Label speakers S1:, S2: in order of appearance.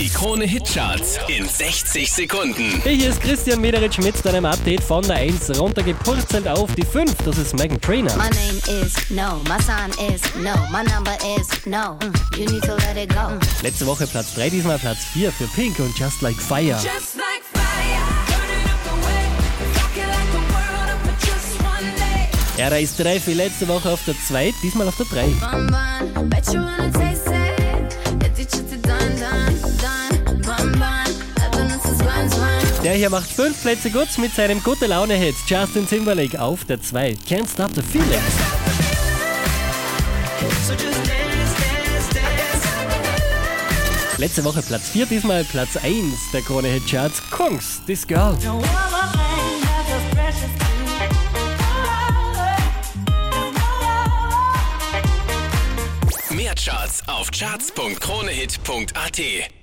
S1: Die Krone Hitcharts in 60 Sekunden.
S2: Hey, hier ist Christian Mederitsch mit deinem Update von der 1 runtergepurzelt auf die 5. Das ist Megan Trainer.
S3: My name is no, my sign is no, my number is no. Mm, you need to let it go. Mm.
S2: Letzte Woche Platz 3, diesmal Platz 4 für Pink und Just Like Fire.
S4: Just like fire, burning up the way, rocking like the world up for just one day.
S2: Ja, da ist 3 für letzte Woche auf der 2, diesmal auf der 3. Der hier macht 5 Plätze gut mit seinem gute Laune-Hit Justin Timberlake auf der 2. Can't Stop the Feeling. Letzte Woche Platz 4, diesmal Platz 1 der Krone Hit Charts. Kungs, This Girl.
S1: Mehr Charts auf charts.kronehit.at.